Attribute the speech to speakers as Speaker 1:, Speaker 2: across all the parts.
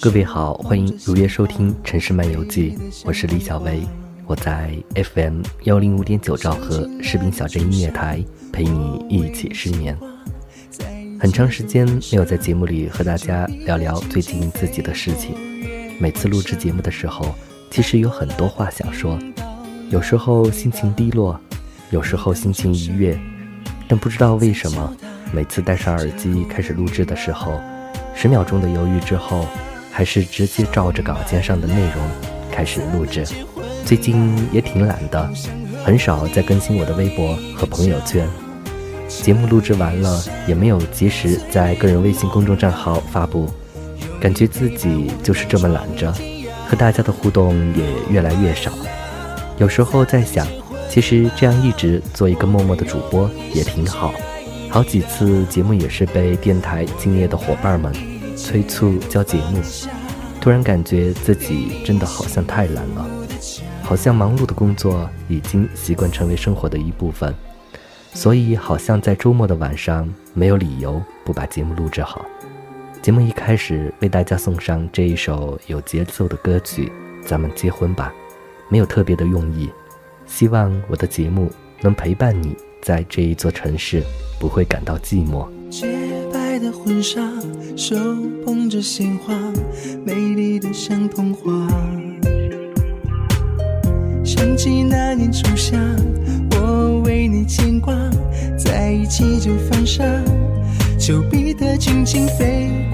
Speaker 1: 各位好，欢迎如约收听《城市漫游记》，我是李小薇，我在 FM 幺零五点九兆赫士兵小镇音乐台陪你一起失眠。很长时间没有在节目里和大家聊聊最近自己的事情，每次录制节目的时候，其实有很多话想说，有时候心情低落，有时候心情愉悦，但不知道为什么，每次戴上耳机开始录制的时候，十秒钟的犹豫之后。还是直接照着稿件上的内容开始录制。最近也挺懒的，很少再更新我的微博和朋友圈。节目录制完了，也没有及时在个人微信公众账号发布，感觉自己就是这么懒着，和大家的互动也越来越少。有时候在想，其实这样一直做一个默默的主播也挺好。好几次节目也是被电台敬业的伙伴们。催促交节目，突然感觉自己真的好像太懒了，好像忙碌的工作已经习惯成为生活的一部分，所以好像在周末的晚上没有理由不把节目录制好。节目一开始为大家送上这一首有节奏的歌曲，咱们结婚吧，没有特别的用意，希望我的节目能陪伴你在这一座城市，不会感到寂寞。
Speaker 2: 洁白的婚纱，手捧着鲜花，美丽的像童话。想起那年初夏，我为你牵挂，在一起就犯傻，丘比特轻轻飞过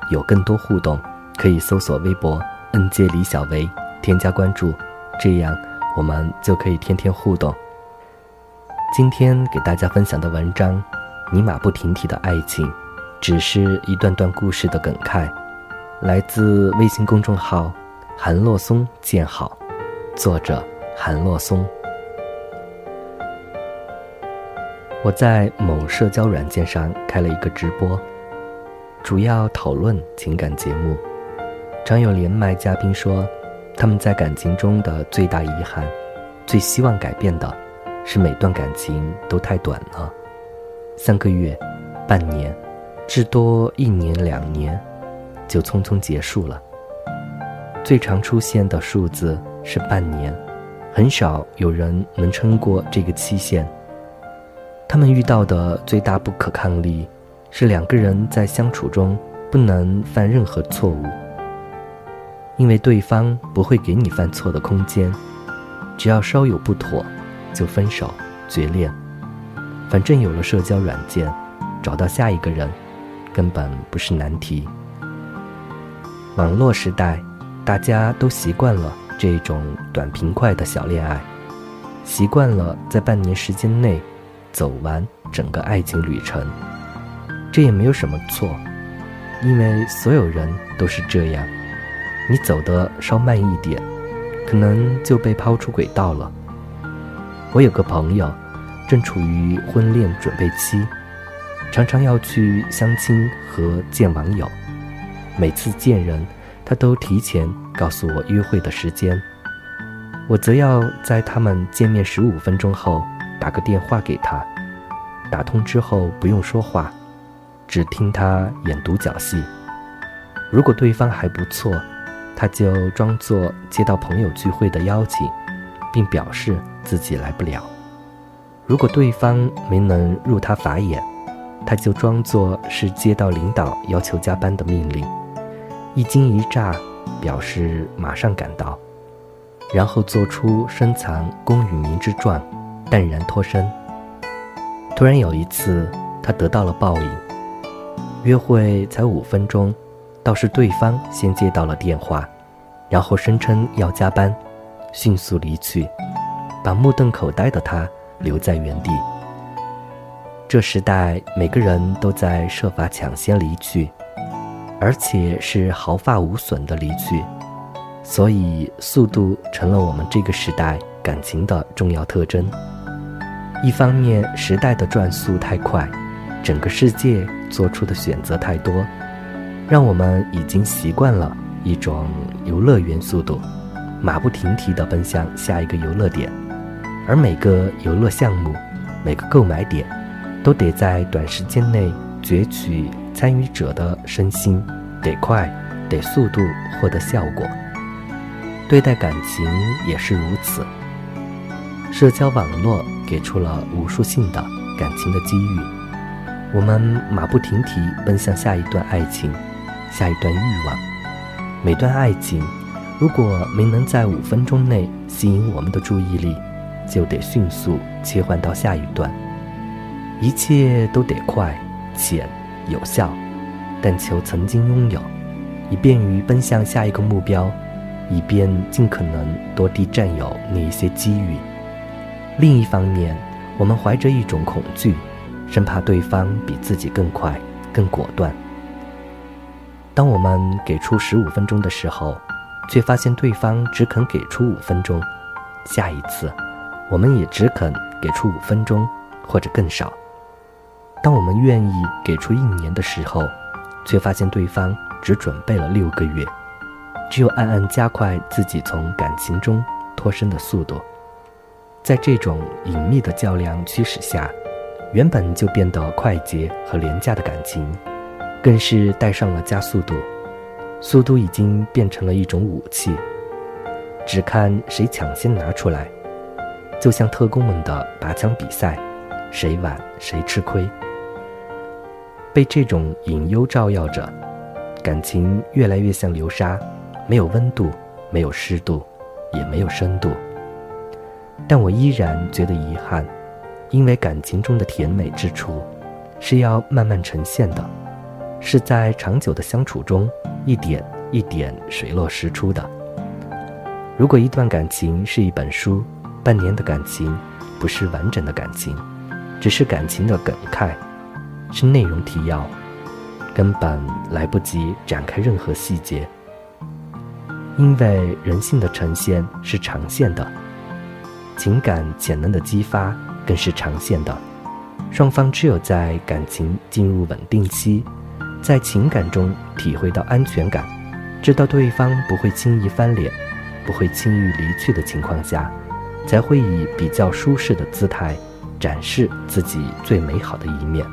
Speaker 2: 有
Speaker 1: 更多互动，可以搜索微博 “nj 李小维”，添加关注，这样我们就可以天天互动。今天给大家分享的文章《你马不停蹄的爱情》，只是一段段故事的梗概，来自微信公众号“韩洛松见好”，作者韩洛松。我在某社交软件上开了一个直播，主要讨论情感节目。常有连麦嘉宾说，他们在感情中的最大遗憾，最希望改变的，是每段感情都太短了，三个月、半年，至多一年两年，就匆匆结束了。最常出现的数字是半年，很少有人能撑过这个期限。他们遇到的最大不可抗力，是两个人在相处中不能犯任何错误，因为对方不会给你犯错的空间，只要稍有不妥，就分手决裂。反正有了社交软件，找到下一个人，根本不是难题。网络时代，大家都习惯了这种短平快的小恋爱，习惯了在半年时间内走完整个爱情旅程。这也没有什么错，因为所有人都是这样。你走得稍慢一点，可能就被抛出轨道了。我有个朋友，正处于婚恋准备期，常常要去相亲和见网友。每次见人，他都提前告诉我约会的时间，我则要在他们见面十五分钟后打个电话给他。打通之后不用说话，只听他演独角戏。如果对方还不错，他就装作接到朋友聚会的邀请，并表示自己来不了。如果对方没能入他法眼，他就装作是接到领导要求加班的命令。一惊一乍，表示马上赶到，然后做出深藏功与名之状，淡然脱身。突然有一次，他得到了报应，约会才五分钟，倒是对方先接到了电话，然后声称要加班，迅速离去，把目瞪口呆的他留在原地。这时代，每个人都在设法抢先离去。而且是毫发无损的离去，所以速度成了我们这个时代感情的重要特征。一方面，时代的转速太快，整个世界做出的选择太多，让我们已经习惯了一种游乐园速度，马不停蹄地奔向下一个游乐点。而每个游乐项目，每个购买点，都得在短时间内攫取。参与者的身心得快，得速度获得效果。对待感情也是如此。社交网络给出了无数性的感情的机遇，我们马不停蹄奔向下一段爱情，下一段欲望。每段爱情如果没能在五分钟内吸引我们的注意力，就得迅速切换到下一段。一切都得快、浅。有效，但求曾经拥有，以便于奔向下一个目标，以便尽可能多地占有那一些机遇。另一方面，我们怀着一种恐惧，生怕对方比自己更快、更果断。当我们给出十五分钟的时候，却发现对方只肯给出五分钟，下一次，我们也只肯给出五分钟，或者更少。当我们愿意给出一年的时候，却发现对方只准备了六个月，只有暗暗加快自己从感情中脱身的速度。在这种隐秘的较量驱使下，原本就变得快捷和廉价的感情，更是带上了加速度。速度已经变成了一种武器，只看谁抢先拿出来，就像特工们的拔枪比赛，谁晚谁吃亏。被这种隐忧照耀着，感情越来越像流沙，没有温度，没有湿度，也没有深度。但我依然觉得遗憾，因为感情中的甜美之处，是要慢慢呈现的，是在长久的相处中一点一点水落石出的。如果一段感情是一本书，半年的感情不是完整的感情，只是感情的梗概。是内容提要，根本来不及展开任何细节。因为人性的呈现是长线的，情感潜能的激发更是长线的。双方只有在感情进入稳定期，在情感中体会到安全感，知道对方不会轻易翻脸，不会轻易离去的情况下，才会以比较舒适的姿态展示自己最美好的一面。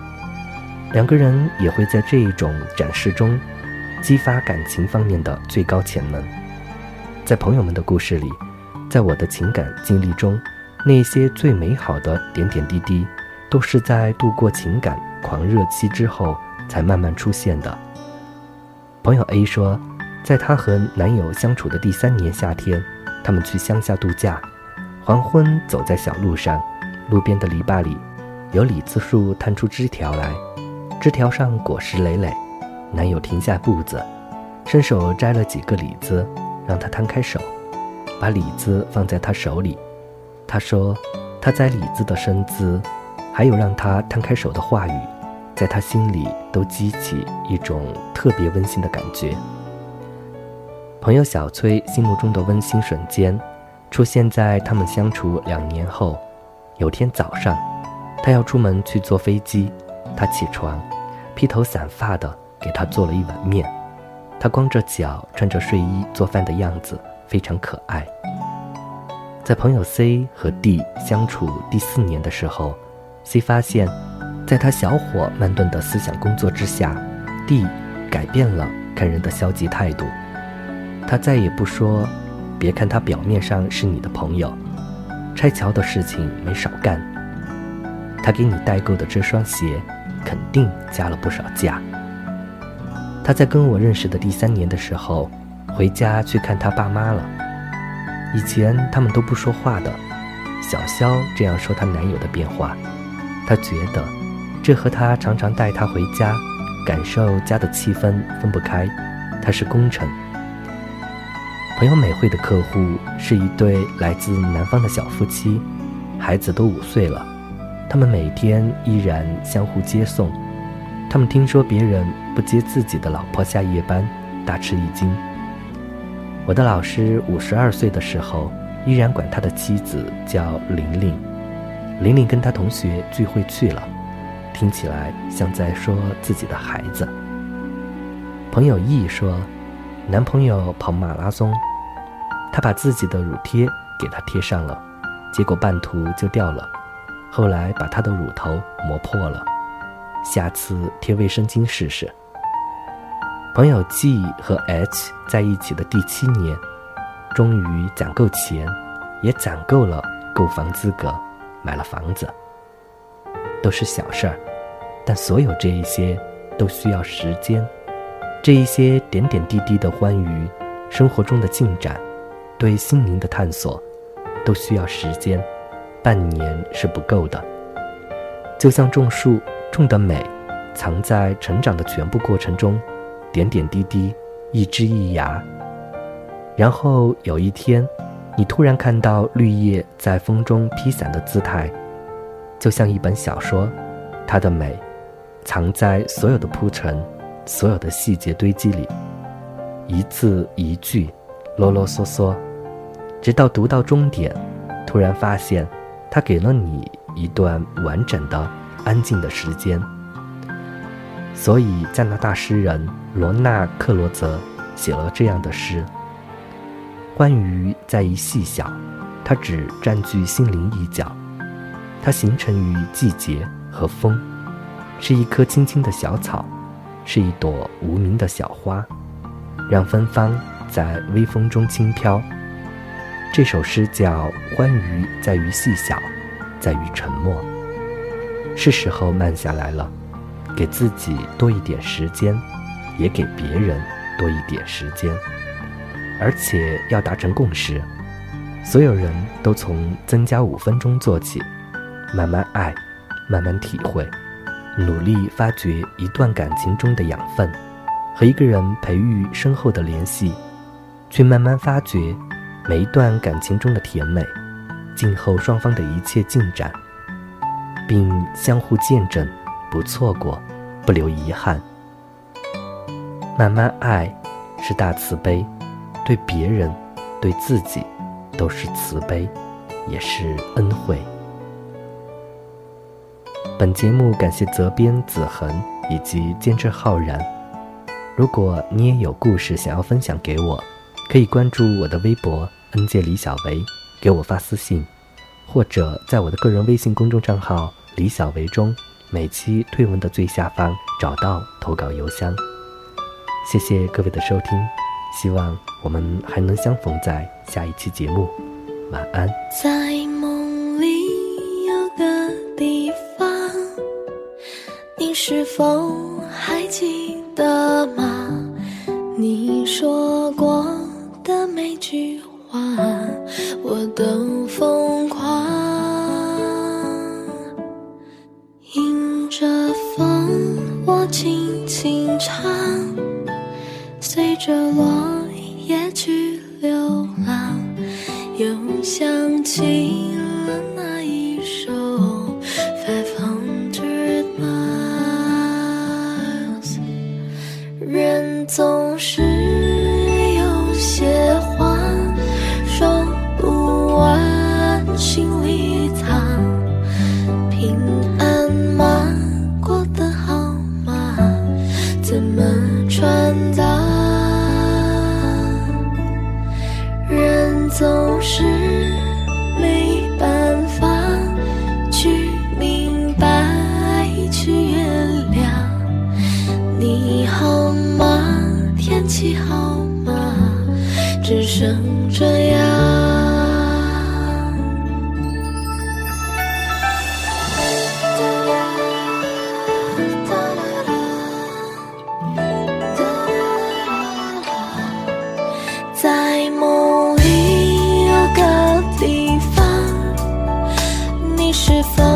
Speaker 1: 两个人也会在这一种展示中，激发感情方面的最高潜能。在朋友们的故事里，在我的情感经历中，那些最美好的点点滴滴，都是在度过情感狂热期之后才慢慢出现的。朋友 A 说，在她和男友相处的第三年夏天，他们去乡下度假。黄昏，走在小路上，路边的篱笆里，有李子树探出枝条来，枝条上果实累累。男友停下步子，伸手摘了几个李子，让她摊开手，把李子放在她手里。他说：“他摘李子的身姿，还有让他摊开手的话语，在他心里都激起一种特别温馨的感觉。”朋友小崔心目中的温馨瞬间。出现在他们相处两年后，有天早上，他要出门去坐飞机，他起床，披头散发的给他做了一碗面，他光着脚穿着睡衣做饭的样子非常可爱。在朋友 C 和 D 相处第四年的时候，C 发现，在他小火慢炖的思想工作之下，D 改变了看人的消极态度，他再也不说。别看他表面上是你的朋友，拆桥的事情没少干。他给你代购的这双鞋，肯定加了不少价。他在跟我认识的第三年的时候，回家去看他爸妈了。以前他们都不说话的。小肖这样说她男友的变化，他觉得这和他常常带她回家，感受家的气氛分不开。他是功臣。朋友美惠的客户是一对来自南方的小夫妻，孩子都五岁了，他们每天依然相互接送。他们听说别人不接自己的老婆下夜班，大吃一惊。我的老师五十二岁的时候，依然管他的妻子叫玲玲。玲玲跟他同学聚会去了，听起来像在说自己的孩子。朋友 E 说，男朋友跑马拉松。他把自己的乳贴给他贴上了，结果半途就掉了，后来把他的乳头磨破了，下次贴卫生巾试试。朋友 G 和 H 在一起的第七年，终于攒够钱，也攒够了购房资格，买了房子。都是小事儿，但所有这一些都需要时间，这一些点点滴滴的欢愉，生活中的进展。对心灵的探索，都需要时间，半年是不够的。就像种树，种的美，藏在成长的全部过程中，点点滴滴，一枝一芽。然后有一天，你突然看到绿叶在风中披散的姿态，就像一本小说，它的美，藏在所有的铺陈，所有的细节堆积里，一字一句，啰啰嗦嗦。直到读到终点，突然发现，他给了你一段完整的、安静的时间。所以，加拿大诗人罗纳·克罗泽写了这样的诗：欢愉在于细小，它只占据心灵一角，它形成于季节和风，是一棵青青的小草，是一朵无名的小花，让芬芳在微风中轻飘。这首诗叫《欢愉在于细小，在于沉默》。是时候慢下来了，给自己多一点时间，也给别人多一点时间，而且要达成共识。所有人都从增加五分钟做起，慢慢爱，慢慢体会，努力发掘一段感情中的养分，和一个人培育深厚的联系，去慢慢发掘。每一段感情中的甜美，静候双方的一切进展，并相互见证，不错过，不留遗憾。慢慢爱，是大慈悲，对别人，对自己，都是慈悲，也是恩惠。本节目感谢责编子恒以及监制浩然。如果你也有故事想要分享给我，可以关注我的微博。恩界李小维，给我发私信，或者在我的个人微信公众账号李小维中，每期推文的最下方找到投稿邮箱。谢谢各位的收听希望我们还能相逢在下一期节目。晚安。
Speaker 3: 在梦里有个地方你是否还记得吗？你说过的每句话我都疯狂迎着风我轻轻唱。随着落叶去流浪又想起十分